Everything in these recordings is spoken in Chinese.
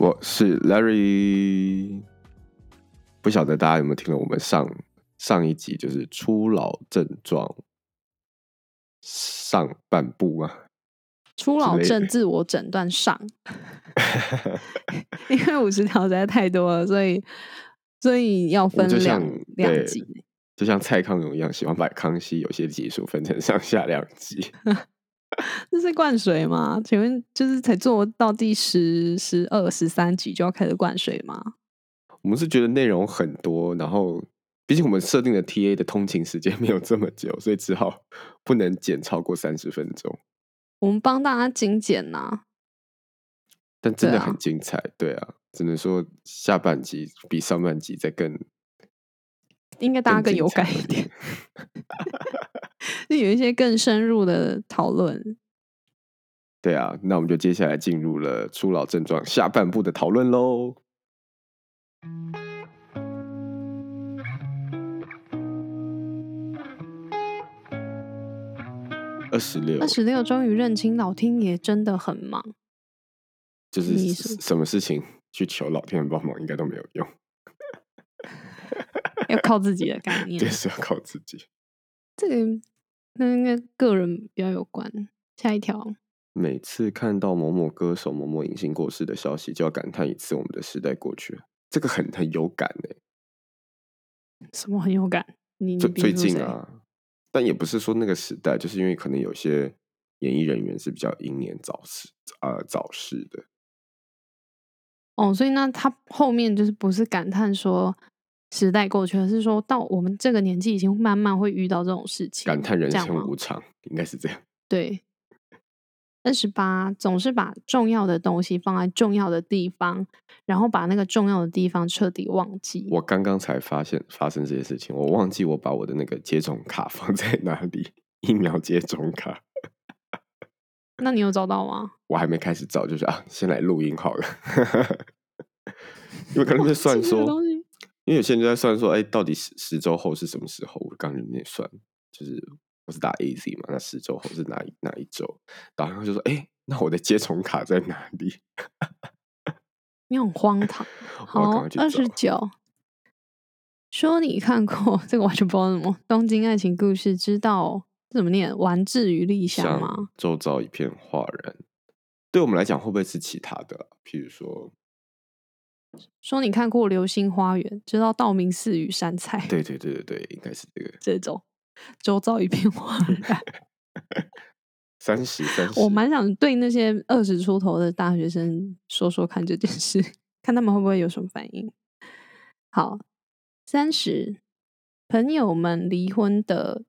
我是 Larry。不晓得大家有没有听了我们上上一集，就是初老症状上半部啊？初老症自我诊断上，因为五十条实在太多了，所以所以要分两两集，就像蔡康永一样，喜欢把康熙有些集数分成上下两集。这是灌水吗？请问就是才做到第十、十二、十三集就要开始灌水吗？我们是觉得内容很多，然后毕竟我们设定的 T A 的通勤时间 没有这么久，所以只好不能剪超过三十分钟。我们帮大家精简呐，但真的很精彩，对啊，只能说下半集比上半集再更，应该大家更有感一点，就有一些更深入的讨论。对啊，那我们就接下来进入了初老症状下半部的讨论喽。二十六，二十六，终于认清老天爷真的很忙。就是什么事情去求老天爷帮忙，应该都没有用，要靠自己的概 念。对，是要靠自己。这个那应该个人比较有关。下一条，每次看到某某歌手、某某影星过世的消息，就要感叹一次我们的时代过去了。这个很很有感哎。什么很有感？你最最近啊。但也不是说那个时代，就是因为可能有些演艺人员是比较英年早逝，呃，早逝的。哦，所以那他后面就是不是感叹说时代过去了，是说到我们这个年纪已经慢慢会遇到这种事情，感叹人生无常，应该是这样。对。二十八总是把重要的东西放在重要的地方，然后把那个重要的地方彻底忘记。我刚刚才发现发生这些事情，我忘记我把我的那个接种卡 放在哪里，疫苗接种卡。那你有找到吗？我还没开始找，就是啊，先来录音好了。因为可能 在算说，因为有些人就在算说，哎，到底十十周后是什么时候？我刚刚在算，就是我。是打 A Z 嘛？那十周后是哪一哪一周？导航就说：“哎，那我的接种卡在哪里？” 你很荒唐。好，二十九。说你看过这个完全不知道什么《东京爱情故事》，知道怎么念？完治于立香吗？周遭一片哗然。对我们来讲，会不会是其他的？譬如说，说你看过《流星花园》，知道道明寺与山菜？对对对对对，应该是这个这种。周遭一片 哗然。三十，三十。我蛮想对那些二十出头的大学生说说看这件事，看他们会不会有什么反应。好，三十，朋友们离婚的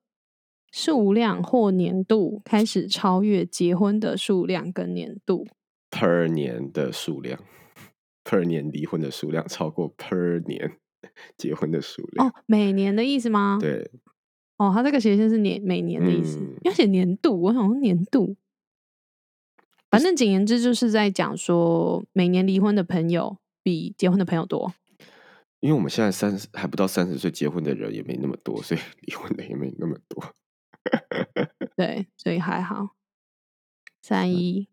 数量或年度开始超越结婚的数量跟年度。per 年的数量，per 年离婚的数量超过 per 年结婚的数量。哦，每年的意思吗？对。哦，他这个斜线是年每年的意思，要写年度。我想说年度，反正简言之就是在讲说，每年离婚的朋友比结婚的朋友多。因为我们现在三十还不到三十岁，结婚的人也没那么多，所以 离婚的也没那么多。对，所以还好。三 一，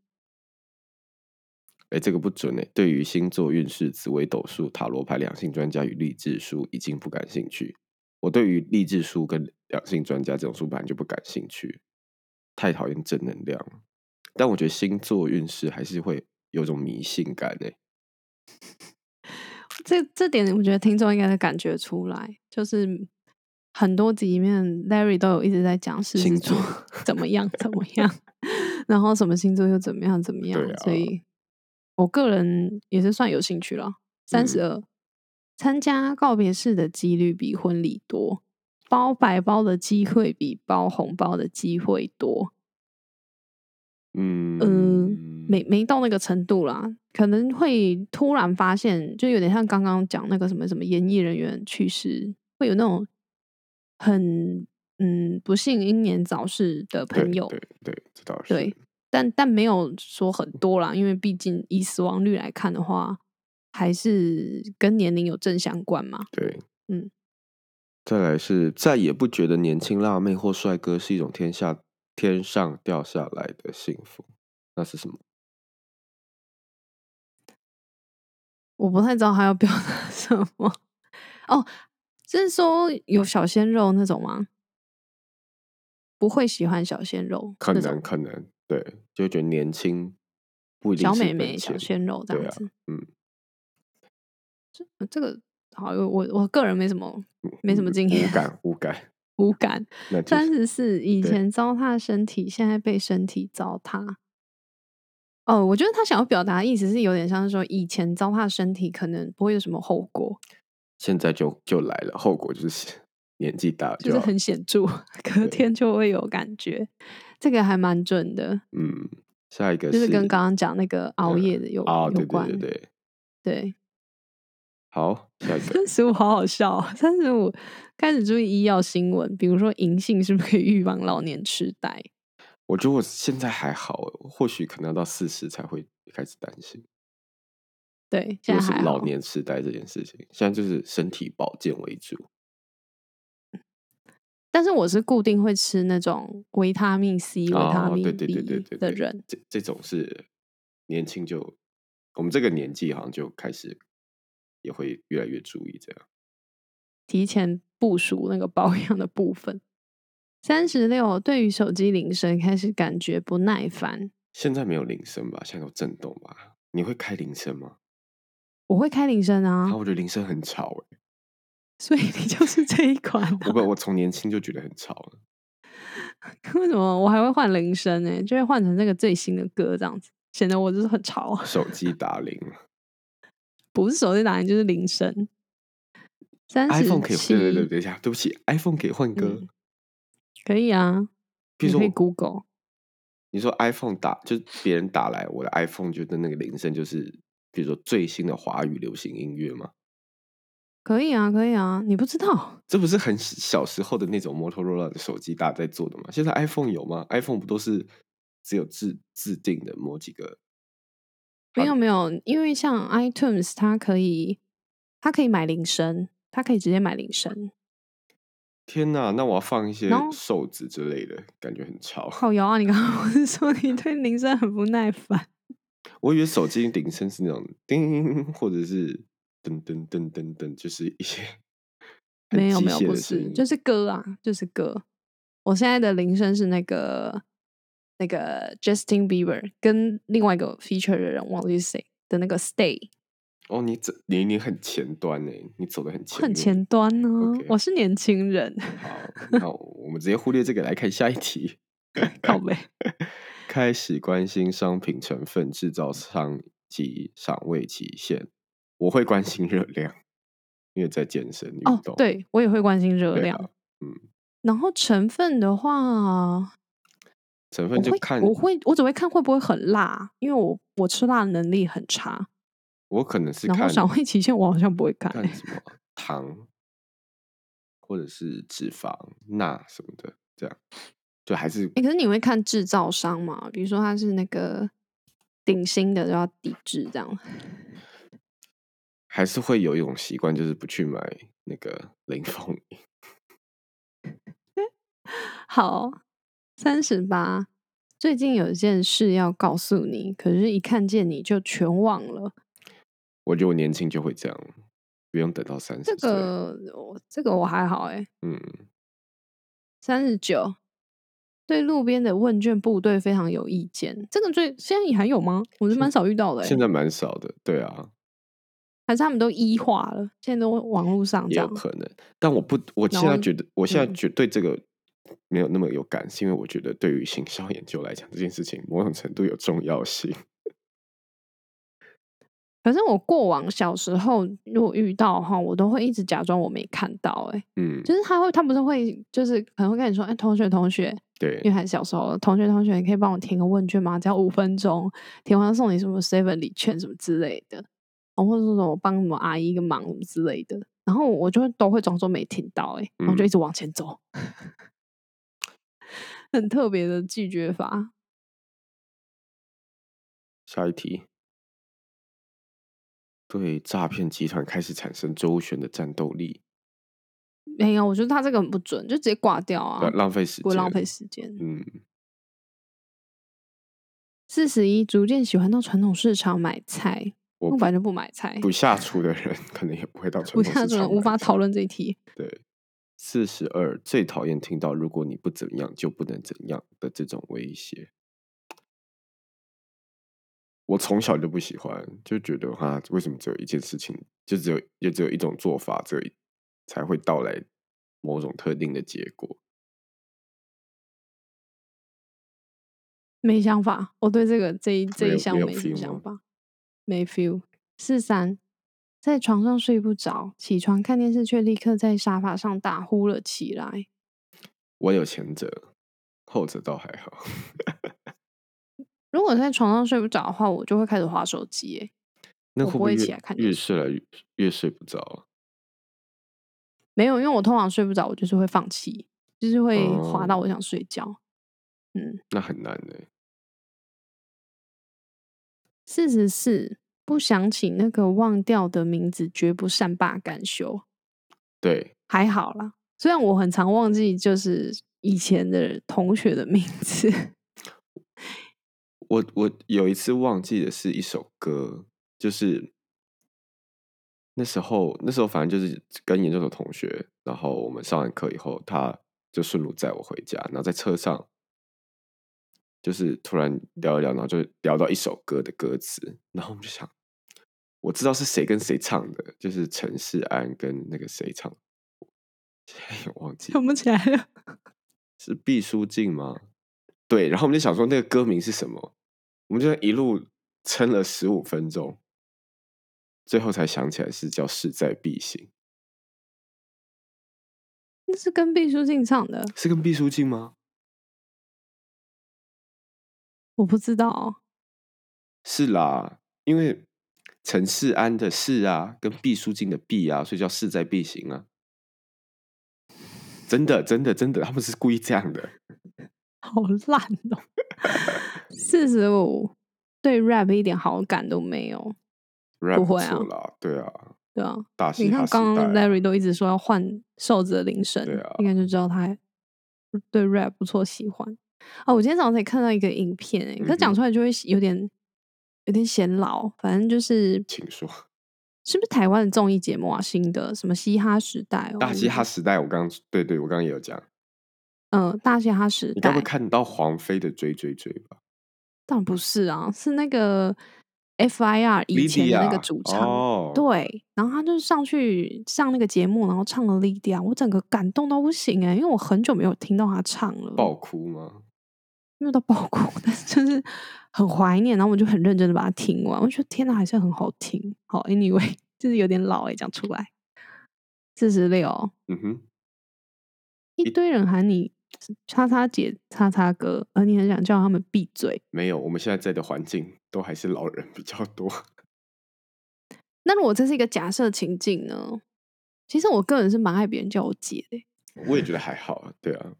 哎，这个不准哎。对于星座运势、紫微斗数、塔罗牌、两性专家与励志书，已经不感兴趣。我对于励志书跟两性专家这种书本来就不感兴趣，太讨厌正能量。但我觉得星座运势还是会有种迷信感哎。这这点我觉得听众应该能感觉出来，就是很多集里面 Larry 都有一直在讲星座怎么样怎么样，然后什么星座又怎么样怎么 样，所以我个人也是算有兴趣了。三十二。参加告别式的几率比婚礼多，包白包的机会比包红包的机会多。嗯嗯，没没到那个程度啦，可能会突然发现，就有点像刚刚讲那个什么什么演艺人员去世，会有那种很嗯不幸英年早逝的朋友，对对，这倒是对，但但没有说很多啦，因为毕竟以死亡率来看的话，还是跟年龄有正相关嘛。对，嗯。再来是再也不觉得年轻辣妹或帅哥是一种天下天上掉下来的幸福，那是什么？我不太知道他要 表达什么。哦，就是说有小鲜肉那种吗？不会喜欢小鲜肉，可能可能对，就觉得年轻不一定小美眉、小鲜肉这样子。嗯，这这个。好，我我个人没什么没什么经验，无感无感无感。三十四，以前糟蹋身体，现在被身体糟蹋。哦，我觉得他想要表达的意思是有点像是说，以前糟蹋身体可能不会有什么后果，现在就就来了，后果就是 年纪大，就是很显著，隔天就会有感觉。这个还蛮准的。嗯，下一个就是跟刚刚讲那个熬夜的有有关，对对对。好，下一个三十五好好笑。三十五开始注意医药新闻，比如说银杏是不是可以预防老年痴呆？我觉得我现在还好，或许可能要到四十才会开始担心。对，现在是老年痴呆这件事情，现在就是身体保健为主。但是我是固定会吃那种维他命 C、维他命 B 的人，这这种是年轻就我们这个年纪好像就开始。也会越来越注意这样，提前部署那个保养的部分。三十六，对于手机铃声开始感觉不耐烦。现在没有铃声吧？现在有震动吧？你会开铃声吗？我会开铃声啊。我觉得铃声很吵哎。所以你就是这一款。我不过我从年轻就觉得很吵了。为什么我还会换铃声呢？就会换成那个最新的歌这样子，显得我就是很吵。手机打铃。不是手机打铃就是铃声。iPhone 可以对对对，等一下，对不起，iPhone 可以换歌，可以啊。比如说 Google，你说 iPhone 打，就别人打来，我的 iPhone 就的那个铃声就是，比如说最新的华语流行音乐吗？可以啊，可以啊，你不知道？这不是很小时候的那种 Motorola 的手机大家在做的吗？现在 iPhone 有吗？iPhone 不都是只有自自定的某几个？没有没有，因为像 iTunes，它可以，它可以买铃声，它可以直接买铃声。天哪，那我要放一些瘦子之类的，感觉很吵。好摇啊！你刚刚不是说你对铃声很不耐烦？我以为手机铃声是那种叮，或者是噔噔噔噔噔，就是一些 没有没有不是，就是歌啊，就是歌。我现在的铃声是那个。那个 Justin Bieber 跟另外一个 feature 的人忘记谁的那个 Stay 哦，你走你你很前端呢，你走的很前很前端呢。我是年轻人。好，那我们直接忽略这个来看下一题。靠背，开始关心商品成分、制造商及赏味期限。我会关心热量，因为在健身运动。对我也会关心热量。嗯，然后成分的话。成分就看，我会我只会看会不会很辣，因为我我吃辣的能力很差。我可能是然后赏味期限 我好像不会看。看什么 糖，或者是脂肪、钠什么的，这样就还是。可是你会看制造商嘛？比如说他是那个顶新的，就要抵制这样。还是会有一种习惯，就是不去买那个林凤营。好。三十八，最近有一件事要告诉你，可是一看见你就全忘了。我觉得我年轻就会这样，不用等到三十。这个我这个我还好哎。嗯。三十九，对路边的问卷部队非常有意见。这个最现在你还有吗？我是蛮少遇到的。现在蛮少的，对啊。还是他们都医化了？现在都网络上也有可能。但我不，我现在觉得，我现在绝对这个。没有那么有感，是因为我觉得对于行销研究来讲，这件事情某种程度有重要性。反正我过往小时候如果遇到哈，我都会一直假装我没看到。哎，嗯，就是他会，他不是会，就是可能会跟你说：“哎，同学，同学，对，因为还小时候，同学同学，你可以帮我填个问卷吗？只要五分钟，填完送你什么 seven 礼券什么之类的，或者说什么帮什么阿姨一个忙之类的，然后我就都会装作没听到，哎，然后就一直往前走，很特别的拒绝法。下一题，对诈骗集团开始产生周旋的战斗力。没有，我觉得他这个很不准，就直接挂掉啊，浪费时间，不浪费时间。嗯。四十一，逐渐喜欢到传统市场买菜。我本来就不买菜。不下厨的人可能也不会到传统市场。不下厨无法讨论这一题。对。四十二，最讨厌听到“如果你不怎么样，就不能怎样的”这种威胁。我从小就不喜欢，就觉得哈，为什么只有一件事情，就只有也只有一种做法，这才会到来某种特定的结果。没想法，我对这个这一这一项没想法，没 feel。四三，在床上睡不着，起床看电视却立刻在沙发上打呼了起来。我有前者，后者倒还好。如果在床上睡不着的话，我就会开始划手机。哎，那会不会起来看？越睡来越越睡不着。没有，因为我通常睡不着，我就是会放弃，就是会滑到我想睡觉。嗯，那很难的。四十四，不想起那个忘掉的名字，绝不善罢甘休。对，还好啦。虽然我很常忘记，就是以前的同学的名字。我我有一次忘记的是一首歌，就是那时候那时候反正就是跟研究所同学，然后我们上完课以后，他就顺路载我回家，然后在车上就是突然聊一聊，然后就聊到一首歌的歌词，然后我们就想，我知道是谁跟谁唱的，就是陈世安跟那个谁唱，现在忘记想不起来了，是毕书尽吗？对，然后我们就想说那个歌名是什么。我们就一路撑了十五分钟，最后才想起来是叫势在必行。那是跟毕书尽唱的，是跟毕书尽吗？我不知道。是啦，因为陈世安的“世”啊，跟毕书尽的“毕”啊，所以叫势在必行啊。真的，真的，真的，他们是故意这样的。好烂哦！四十五，对 rap 一点好感都没有，不会啊，对啊，对啊。你看，刚刚 Larry 都一直说要换瘦子的铃声，应该就知道他对 rap 不错，喜欢。哦，我今天早上才看到一个影片，可是讲出来就会有点有点显老。反正就是，请说，是不是台湾的综艺节目啊？新的什么嘻哈时代？大嘻哈时代，我刚刚对对，我刚刚也有讲。嗯，大嘻哈时代，你该不会看到黄飞的追追追吧？当然不是啊，是那个 FIR 以前的那个主唱，对，然后他就上去上那个节目，然后唱了《莉迪亚》，我整个感动到不行哎，因为我很久没有听到他唱了，爆哭吗？没有到爆哭，但是就是很怀念，然后我就很认真的把它听完，我觉得天哪，还是很好听。好，Anyway，就是有点老哎，讲出来，四十六，嗯哼，一堆人喊你。叉叉姐、叉叉哥，而你很想叫他们闭嘴。没有，我们现在在的环境都还是老人比较多。那如果这是一个假设情境呢？其实我个人是蛮爱别人叫我姐的。我也觉得还好啊，对啊，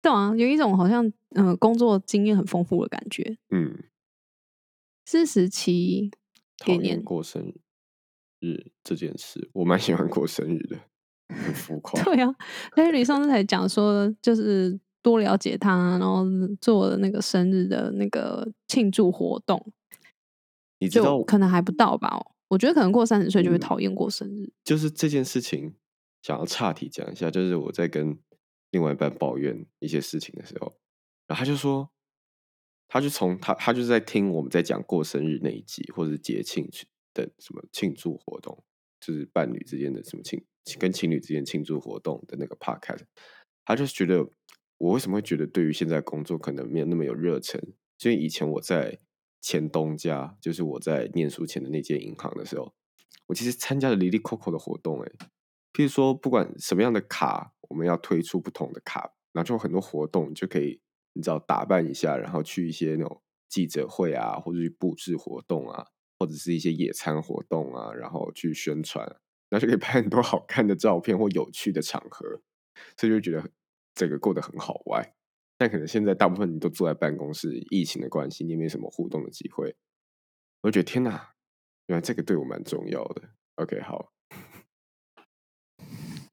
对啊，有一种好像嗯，工作经验很丰富的感觉。嗯，四十七，讨厌过生日这件事，我蛮喜欢过生日的。很浮 夸。对啊，Larry 上次才讲说，就是多了解他，然后做那个生日的那个庆祝活动。你知道，可能还不到吧？我觉得可能过三十岁就会讨厌过生日。就是这件事情，想要岔题讲一下，就是我在跟另外一半抱怨一些事情的时候，然后他就说，他就从他他就是在听我们在讲过生日那一集，或者是节庆的什么庆祝活动，就是伴侣之间的什么庆。跟情侣之间庆祝活动的那个 podcast，他就觉得我为什么会觉得对于现在工作可能没有那么有热忱？因为以前我在前东家，就是我在念书前的那间银行的时候，我其实参加了 Lily Coco 的活动，哎，譬如说不管什么样的卡，我们要推出不同的卡，然后就很多活动就可以你知道打扮一下，然后去一些那种记者会啊，或者去布置活动啊，或者是一些野餐活动啊，然后去宣传，然后就可以拍很多好看的照片或有趣的场合，所以就觉得这个过得很好玩。但可能现在大部分你都坐在办公室，疫情的关系，你也没什么互动的机会。我觉得天哪，原来这个对我蛮重要的。OK，好，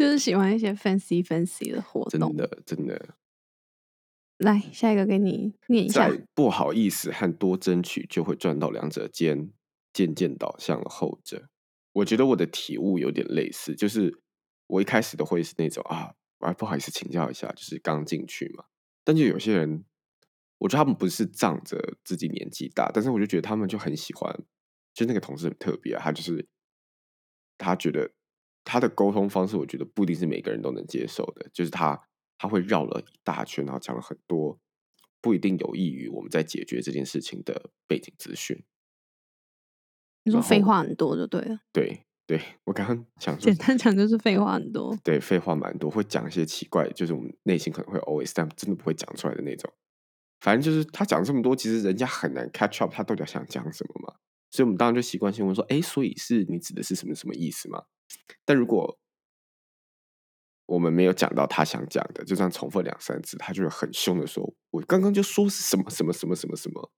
就是喜欢一些 fancy fancy 的活动，真的真的。来，下一个给你念一下。不好意思和多争取就会赚到两者间，渐渐倒向了后者。我觉得我的体悟有点类似，就是我一开始都会是那种啊，我还不好意思请教一下，就是刚进去嘛。但就有些人，我觉得他们不是仗着自己年纪大，但是我就觉得他们就很喜欢，就那个同事很特别，他就是他觉得他的沟通方式，我觉得不一定是每个人都能接受的，就是他。他会绕了一大圈，然后讲了很多不一定有益于我们在解决这件事情的背景资讯。你说废话很多就对了。对对，我刚刚 想说，简单讲就是废话很多。对，废话蛮多，会讲一些奇怪，就是我们内心可能会 always 但真的不会讲出来的那种。反正就是他讲这么多，其实人家很难 catch up，他到底想讲什么嘛？所以我们当然就习惯性问说：“哎，所以是你指的是什么什么意思嘛？”但如果我们没有讲到他想讲的，就这样重复两三次，他就会很凶的说：“我刚刚就说是什么什么什么什么什么。”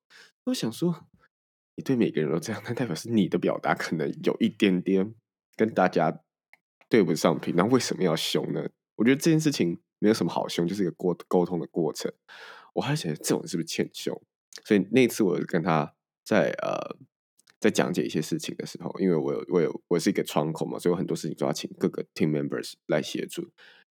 我想说，你对每个人都这样，那代表是你的表达可能有一点点跟大家对不上频。那为什么要凶呢？我觉得这件事情没有什么好凶，就是一个沟沟通的过程。我还想这种是不是欠凶？所以那次我跟他在呃。在讲解一些事情的时候，因为我有我有我是一个窗口嘛，所以我很多事情都要请各个 team members 来协助。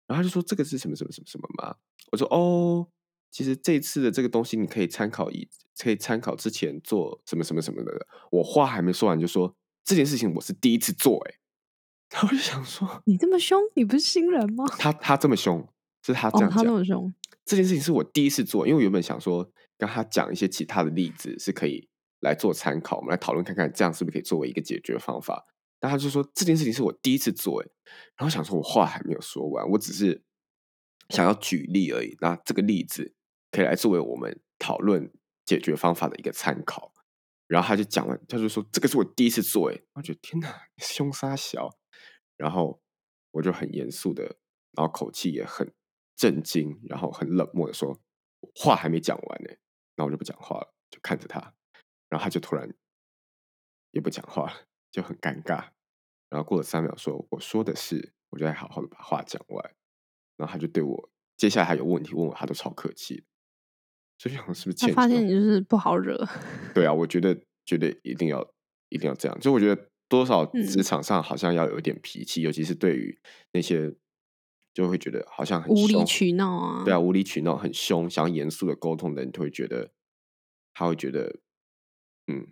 然后他就说：“这个是什么什么什么什么吗？”我说：“哦，其实这次的这个东西你可以参考以，可以参考之前做什么什么什么的。”我话还没说完就说：“这件事情我是第一次做。”哎，然后我就想说：“你这么凶，你不是新人吗？”他他这么凶，是他这样他这么凶。这件事情是我第一次做，因为我原本想说跟他讲一些其他的例子是可以。来做参考，我们来讨论看看，这样是不是可以作为一个解决方法？但他就说这件事情是我第一次做，哎，然后想说我话还没有说完，我只是想要举例而已。那这个例子可以来作为我们讨论解决方法的一个参考。然后他就讲完，他就说这个是我第一次做，哎，我觉得天哪，凶杀小。然后我就很严肃的，然后口气也很震惊，然后很冷漠的说话还没讲完呢，那我就不讲话了，就看着他。然后他就突然也不讲话，就很尴尬。然后过了三秒，说：“我说的是，我就在好好的把话讲完。”然后他就对我，接下来还有问题问我，他都超客气。所以想是不是？他发现你就是不好惹。对啊，我觉得觉得一定要一定要这样。就我觉得多少 职场上好像要有一点脾气，尤其是对于那些就会觉得好像很无理取闹啊。对啊，无理取闹很凶，想要严肃的沟通的人，就会觉得他会觉得。嗯，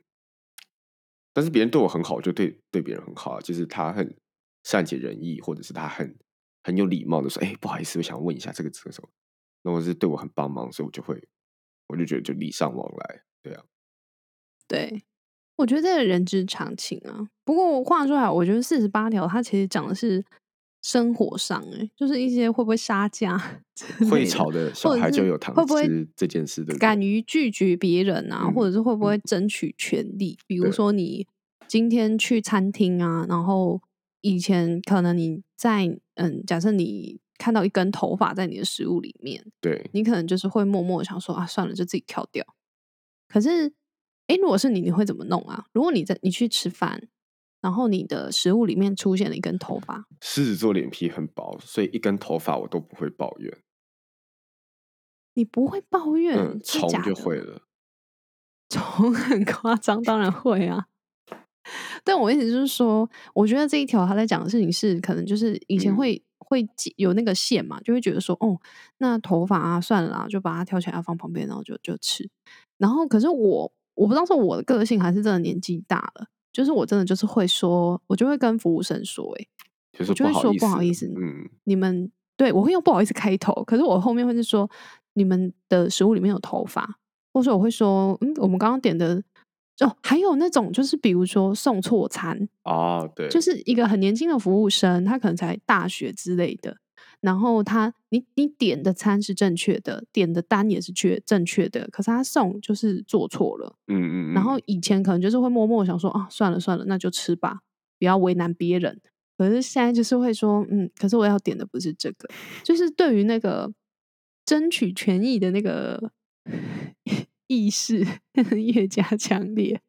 但是别人对我很好，就对对别人很好，就是他很善解人意，或者是他很很有礼貌的说：“哎，不好意思，我想问一下这个这什么？”那我是对我很帮忙，所以我就会，我就觉得就礼尚往来，对啊。对，我觉得这个人之常情啊。不过话说来，我觉得四十八条，它其实讲的是。生活上，哎，就是一些会不会杀价，会吵的小孩就有糖吃这件事的，敢于拒绝别人啊，或者是会不会争取权利？比如说你今天去餐厅啊，然后以前可能你在嗯，假设你看到一根头发在你的食物里面，对你可能就是会默默想说啊，算了，就自己挑掉。可是，哎，如果是你，你会怎么弄啊？如果你在你去吃饭。然后你的食物里面出现了一根头发。狮子座脸皮很薄，所以一根头发我都不会抱怨。你不会抱怨？虫就会了。虫很夸张，当然会啊。但我意思就是说，我觉得这一条他在讲的事情是，可能就是以前会会有那个线嘛，就会觉得说，哦，那头发啊，算了啦，就把它挑起来放旁边，然后就就吃。然后，可是我我不知道是我的个性，还是真的年纪大了。就是我真的就是会说，我就会跟服务生说，哎，我就会说不好意思，嗯，你们对我会用不好意思开头，可是我后面会是说，你们的食物里面有头发，或者说我会说，嗯，我们刚刚点的哦，还有那种就是比如说送错餐哦，对，就是一个很年轻的服务生，他可能才大学之类的，然后他你你点的餐是正确的，点的单也是确正确的，可是他送就是做错了。嗯嗯嗯。然后以前可能就是会默默想说啊，算了算了，那就吃吧，不要为难别人。可是现在就是会说，嗯，可是我要点的不是这个，就是对于那个争取权益的那个意识 越加强烈。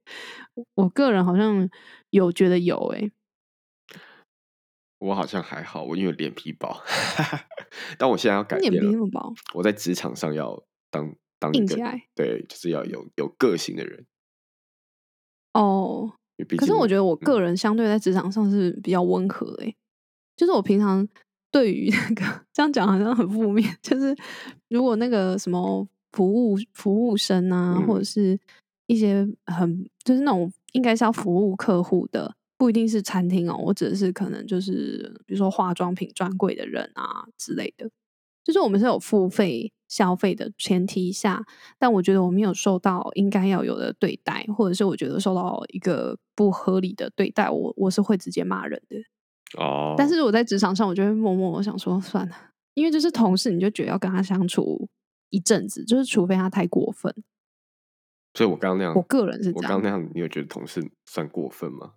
我个人好像有觉得有诶。我好像还好，我因为脸皮薄，但我现在要改变脸皮那么薄，我在职场上要当当一个对，就是要有有个性的人。哦，可是我觉得我个人相对在职场上是比较温和诶，就是我平常对于那个 这样讲好像很负面，就是如果那个什么服务服务生啊，或者是一些很就是那种应该是要服务客户的。不一定是餐厅哦，我指的是可能就是比如说化妆品专柜的人啊之类的，就是我们是有付费消费的前提下，但我觉得我没有受到应该要有的对待，或者是我觉得受到一个不合理的对待，我我是会直接骂人的哦。但是我在职场上，我就会默默我想说算了，因为就是同事，你就觉得要跟他相处一阵子，就是除非他太过分。所以我刚刚那样，我个人是这样我刚那样，你有觉得同事算过分吗？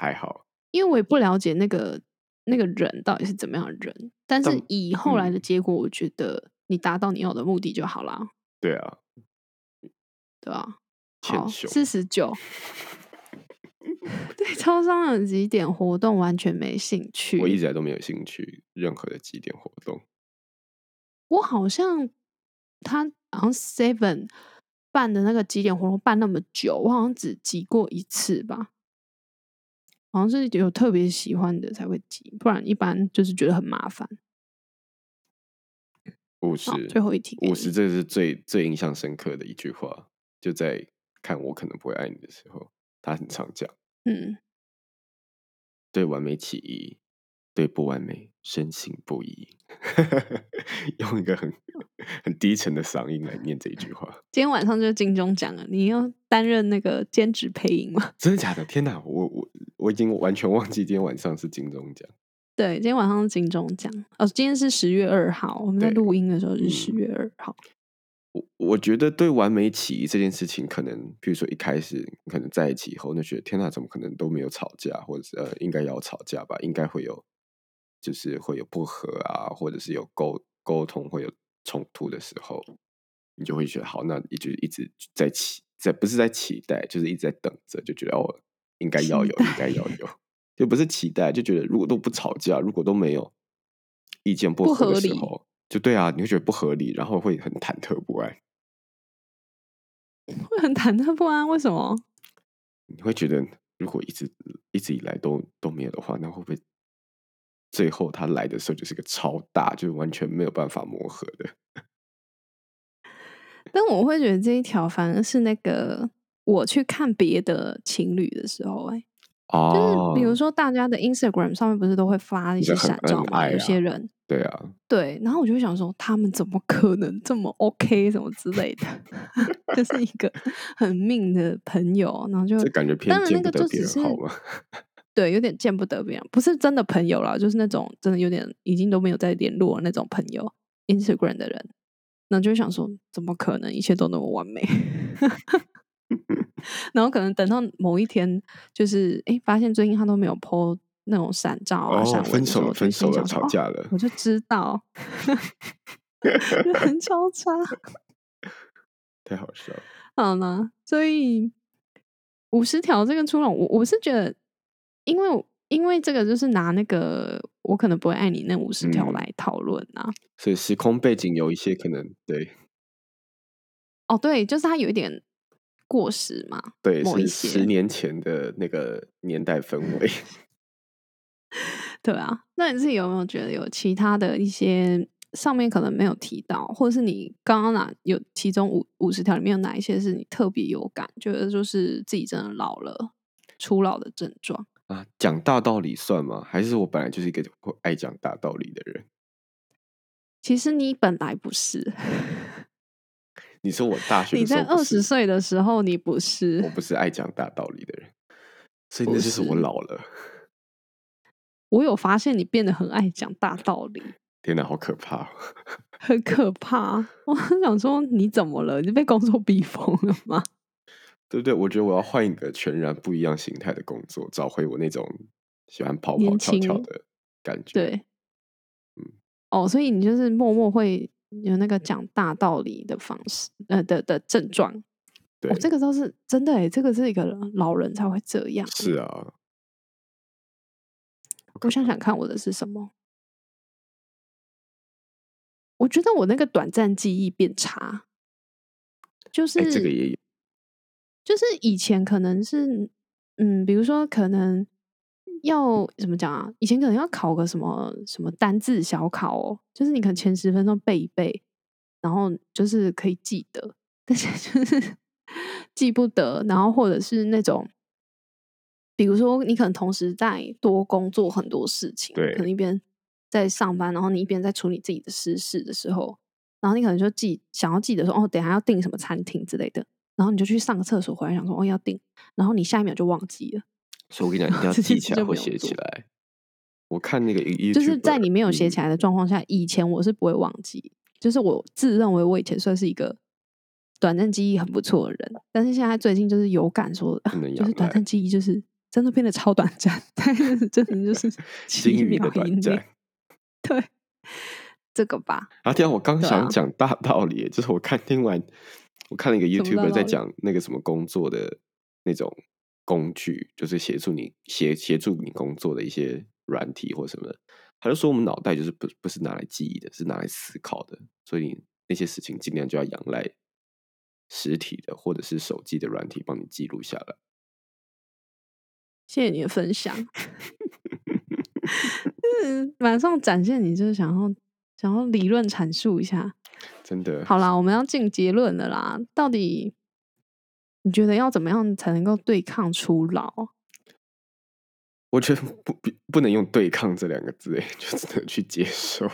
还好，因为我也不了解那个那个人到底是怎么样的人，但是以后来的结果，我觉得你达到你要的目的就好啦。对啊，对啊，好，四十九，对超商的几点活动完全没兴趣。我一直来都没有兴趣任何的几点活动。我好像他好像 Seven 办的那个几点活动办那么久，我好像只挤过一次吧。好像是有特别喜欢的才会提，不然一般就是觉得很麻烦。五十，最后一题，五十，这是最最印象深刻的一句话，就在看我可能不会爱你的时候，他很常讲。嗯，对完美起疑，对不完美深信不疑，用一个很很低沉的嗓音来念这一句话。今天晚上就是金钟奖了，你要担任那个兼职配音吗？真的假的？天哪，我我。我已经完全忘记今天晚上是金钟奖。对，今天晚上是金钟奖。哦，今天是十月二号，我们在录音的时候是十月二号。我我觉得对完美起义这件事情，可能比如说一开始可能在一起以后，那觉得天哪，怎么可能都没有吵架，或者是呃应该要吵架吧？应该会有，就是会有不和啊，或者是有沟沟通会有冲突的时候，你就会觉得好，那也就一直在期在不是在期待，就是一直在等着，就觉得哦。应该要有，应该要有，就不是期待，就觉得如果都不吵架，如果都没有意见不合的时候，就对啊，你会觉得不合理，然后会很忐忑不安，会很忐忑不安。为什么？你会觉得如果一直一直以来都都没有的话，那会不会最后他来的时候就是个超大，就是完全没有办法磨合的？但我会觉得这一条反而是那个。我去看别的情侣的时候，哎，就是比如说大家的 Instagram 上面不是都会发一些闪照吗？有些人，对啊，对，然后我就想说，他们怎么可能这么 OK 什么之类的？就是一个很命的朋友，然后就感觉当然那个就只是对，有点见不得别人，不是真的朋友啦，就是那种真的有点已经都没有在联络那种朋友，Instagram 的人，那就想说，怎么可能一切都那么完美？然后可能等到某一天，就是哎，发现最近他都没有 po 那种闪照啊，闪分手了，分手了，吵架了，我就知道，很超差，太好笑了。好呢，所以五十条这个出笼，我我是觉得，因为因为这个就是拿那个我可能不会爱你那五十条来讨论啊，所以时空背景有一些可能对，哦，对，就是它有一点。过时嘛？对，是十年前的那个年代氛围。对啊，那你自己有没有觉得有其他的一些上面可能没有提到，或者是你刚刚哪有其中五五十条里面有哪一些是你特别有感，觉得就是自己真的老了、初老的症状啊？讲大道理算吗？还是我本来就是一个爱讲大道理的人？其实你本来不是。你说我大学，你在二十岁的时候，你不是，我不是爱讲大道理的人，所以那就是我老了。我有发现你变得很爱讲大道理。天哪，好可怕！很可怕。我很想说，你怎么了？你被工作逼疯了吗？对不对？我觉得我要换一个全然不一样形态的工作，找回我那种喜欢跑跑跳跳的感觉。对，嗯，哦，所以你就是默默会有那个讲大道理的方式，呃的的症状。对，这个倒是真的哎，这个是一个老人才会这样。是啊，我想想看，我的是什么？我觉得我那个短暂记忆变差，就是这个也有，就是以前可能是，嗯，比如说可能要怎么讲啊？以前可能要考个什么什么单字小考哦，就是你可能前十分钟背一背，然后就是可以记得，但是就是 记不得，然后或者是那种，比如说你可能同时在多工作很多事情，对，可能一边。在上班，然后你一边在处理自己的私事的时候，然后你可能就记想要记得说哦，等下要订什么餐厅之类的，然后你就去上个厕所，回来想说哦要订，然后你下一秒就忘记了。所以我跟你讲，一定要 记起来或写起来。我看那个一就是在你没有写起来的状况下，以前我是不会忘记，就是我自认为我以前算是一个短暂记忆很不错的人，但是现在最近就是有感说，就是短暂记忆就是真的变得超短暂，但是真的就是几秒以内。对，这个吧。啊天，我刚想讲大道理，就是我看听完，我看了一个 YouTube 在讲那个什么工作的那种工具，就是协助你协协助你工作的一些软体或什么的。他就说我们脑袋就是不不是拿来记忆的，是拿来思考的，所以那些事情尽量就要仰赖实体的或者是手机的软体帮你记录下来。谢谢你的分享。是 马上展现，你就是想要想要理论阐述一下，真的。好啦，我们要进结论了啦。到底你觉得要怎么样才能够对抗初老？我觉得不不不能用“对抗”这两个字，哎，就只能去接受，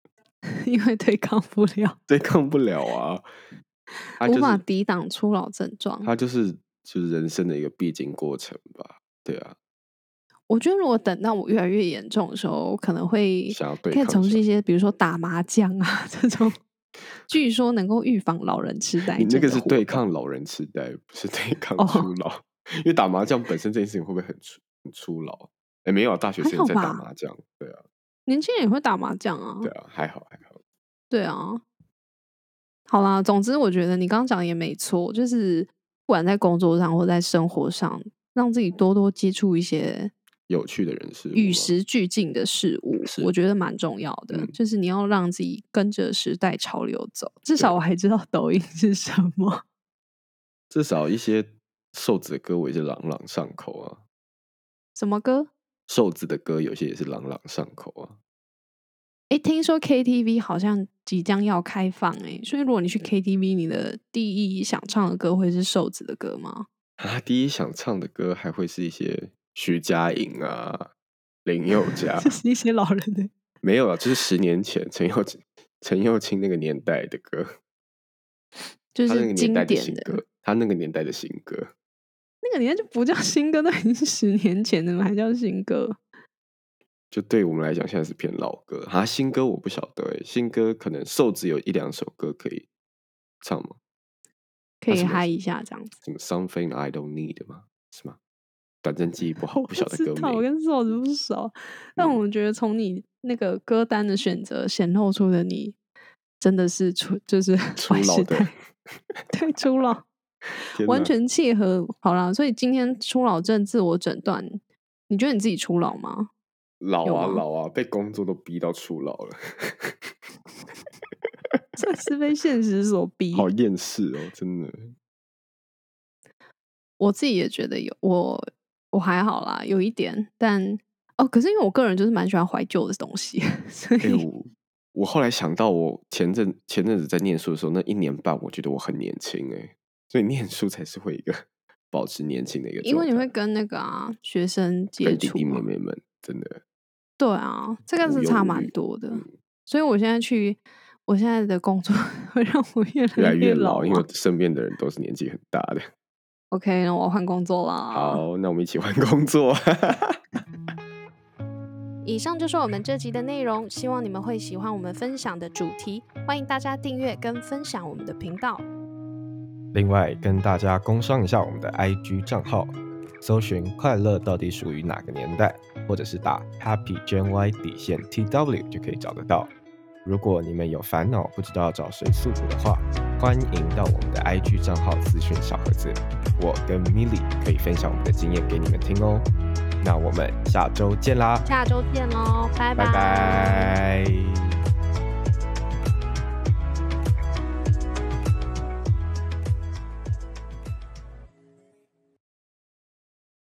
因为对抗不了，对抗不了啊，无法抵挡初老症状。它就是就是人生的一个必经过程吧？对啊。我觉得，如果等到我越来越严重的时候，可能会可以从事一些，比如说打麻将啊这种，据说能够预防老人痴呆。你那个是对抗老人痴呆，不是对 抗初老。因为打麻将本身这件事情会不会很初很初老？哎，没有，大学生在打麻将，对啊，年轻人也会打麻将啊，对啊，还好还好，对啊。好啦，总之我觉得你刚刚讲的也没错，就是不管在工作上或在生活上，让自己多多接触一些。有趣的人事，与时俱进的事物，我觉得蛮重要的。就是你要让自己跟着时代潮流走。至少我还知道抖音是什么。至少一些瘦子的歌，我也是朗朗上口啊。什么歌？瘦子的歌有些也是朗朗上口啊。哎，听说 KTV 好像即将要开放哎，所以如果你去 KTV，你的第一想唱的歌会是瘦子的歌吗？啊，第一想唱的歌还会是一些。徐佳莹啊，林宥 嘉，这是一些老人的。没有啊，就是十年前陈幼陈幼清那个年代的歌，就是那个年代的新歌，他那个年代的新歌，那个年代就不叫新歌，那已经是十年前的了，还叫新歌？就对我们来讲，现在是偏老歌啊。新歌我不晓得哎，新歌可能瘦子有一两首歌可以唱吗？可以嗨一下这样子？什么 Something I Don't Need 吗？是吗？反正记忆不好，不晓得歌名。我跟瘦子不熟，但我觉得从你那个歌单的选择显露出的你真的是出就是 出老的，对出老，完全契合。好啦，所以今天出老症自我诊断，你觉得你自己出老吗？老啊老啊，被工作都逼到出老了，这是被现实所逼，好厌世哦，真的。我自己也觉得有我。我还好啦，有一点，但哦，可是因为我个人就是蛮喜欢怀旧的东西，所以我我后来想到，我前阵前阵子在念书的时候，那一年半，我觉得我很年轻哎，所以念书才是会一个 保持年轻的一个，因为你会跟那个啊学生接触，弟弟妹妹们真的，对啊，这个是差蛮多的，所以我现在去，我现在的工作 会让我越来越老，因为身边的人都是年纪很大的。OK，那我换工作了。好，那我们一起换工作。以上就是我们这集的内容，希望你们会喜欢我们分享的主题。欢迎大家订阅跟分享我们的频道。另外，跟大家工商一下我们的 IG 账号，搜寻“快乐到底属于哪个年代”，或者是打 “Happy Gen Y 底线 TW” 就可以找得到。如果你们有烦恼不知道找谁诉苦的话，欢迎到我们的 IG 账号咨询小盒子，我跟 Milly 可以分享我们的经验给你们听哦。那我们下周见啦！下周见喽，拜拜拜。